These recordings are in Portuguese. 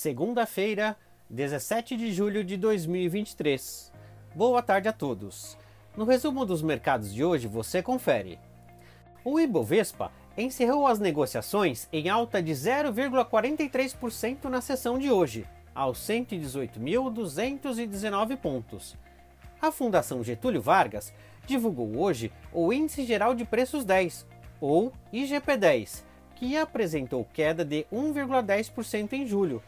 segunda-feira, 17 de julho de 2023. Boa tarde a todos. No resumo dos mercados de hoje você confere. O Ibovespa encerrou as negociações em alta de 0,43% na sessão de hoje, aos 118.219 pontos. A Fundação Getúlio Vargas divulgou hoje o Índice Geral de Preços 10, ou IGP-10, que apresentou queda de 1,10% em julho,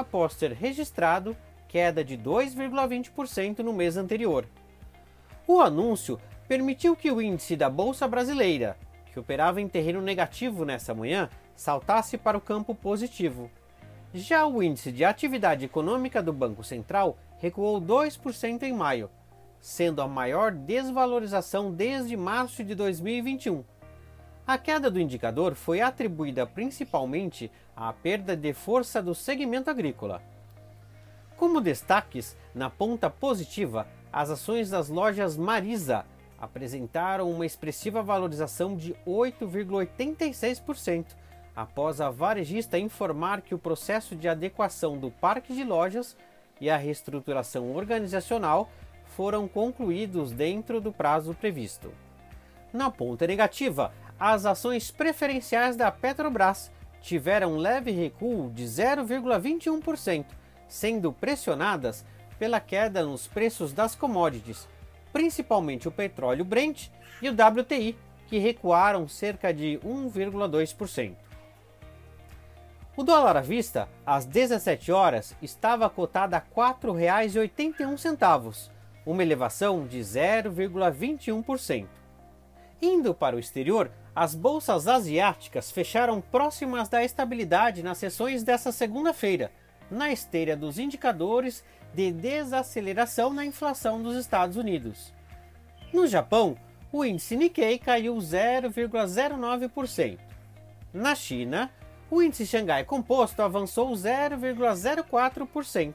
após ter registrado queda de 2,20% no mês anterior. O anúncio permitiu que o índice da Bolsa Brasileira, que operava em terreno negativo nessa manhã, saltasse para o campo positivo. Já o índice de atividade econômica do Banco Central recuou 2% em maio, sendo a maior desvalorização desde março de 2021. A queda do indicador foi atribuída principalmente à perda de força do segmento agrícola. Como destaques, na ponta positiva, as ações das lojas Marisa apresentaram uma expressiva valorização de 8,86%, após a varejista informar que o processo de adequação do parque de lojas e a reestruturação organizacional foram concluídos dentro do prazo previsto. Na ponta negativa, as ações preferenciais da Petrobras tiveram um leve recuo de 0,21%, sendo pressionadas pela queda nos preços das commodities, principalmente o petróleo Brent e o WTI, que recuaram cerca de 1,2%. O dólar à vista, às 17 horas, estava cotado a R$ 4,81, uma elevação de 0,21%. Indo para o exterior, as bolsas asiáticas fecharam próximas da estabilidade nas sessões desta segunda-feira, na esteira dos indicadores de desaceleração na inflação dos Estados Unidos. No Japão, o índice Nikkei caiu 0,09%. Na China, o índice Xangai Composto avançou 0,04%.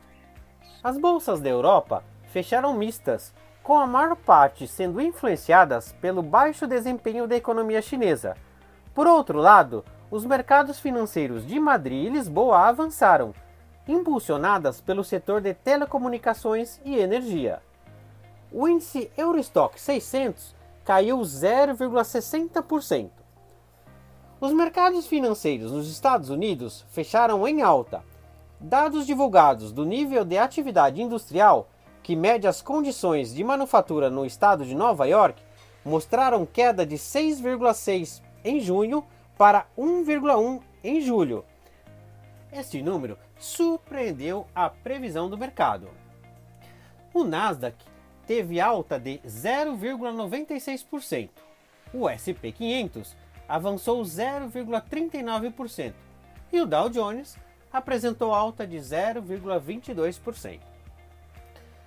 As bolsas da Europa fecharam mistas, com a maior parte sendo influenciadas pelo baixo desempenho da economia chinesa. Por outro lado, os mercados financeiros de Madrid e Lisboa avançaram, impulsionadas pelo setor de telecomunicações e energia. O índice Eurostock 600 caiu 0,60%. Os mercados financeiros nos Estados Unidos fecharam em alta. Dados divulgados do nível de atividade industrial que mede as condições de manufatura no estado de Nova York, mostraram queda de 6,6 em junho para 1,1 em julho. Este número surpreendeu a previsão do mercado. O Nasdaq teve alta de 0,96%. O SP 500 avançou 0,39% e o Dow Jones apresentou alta de 0,22%.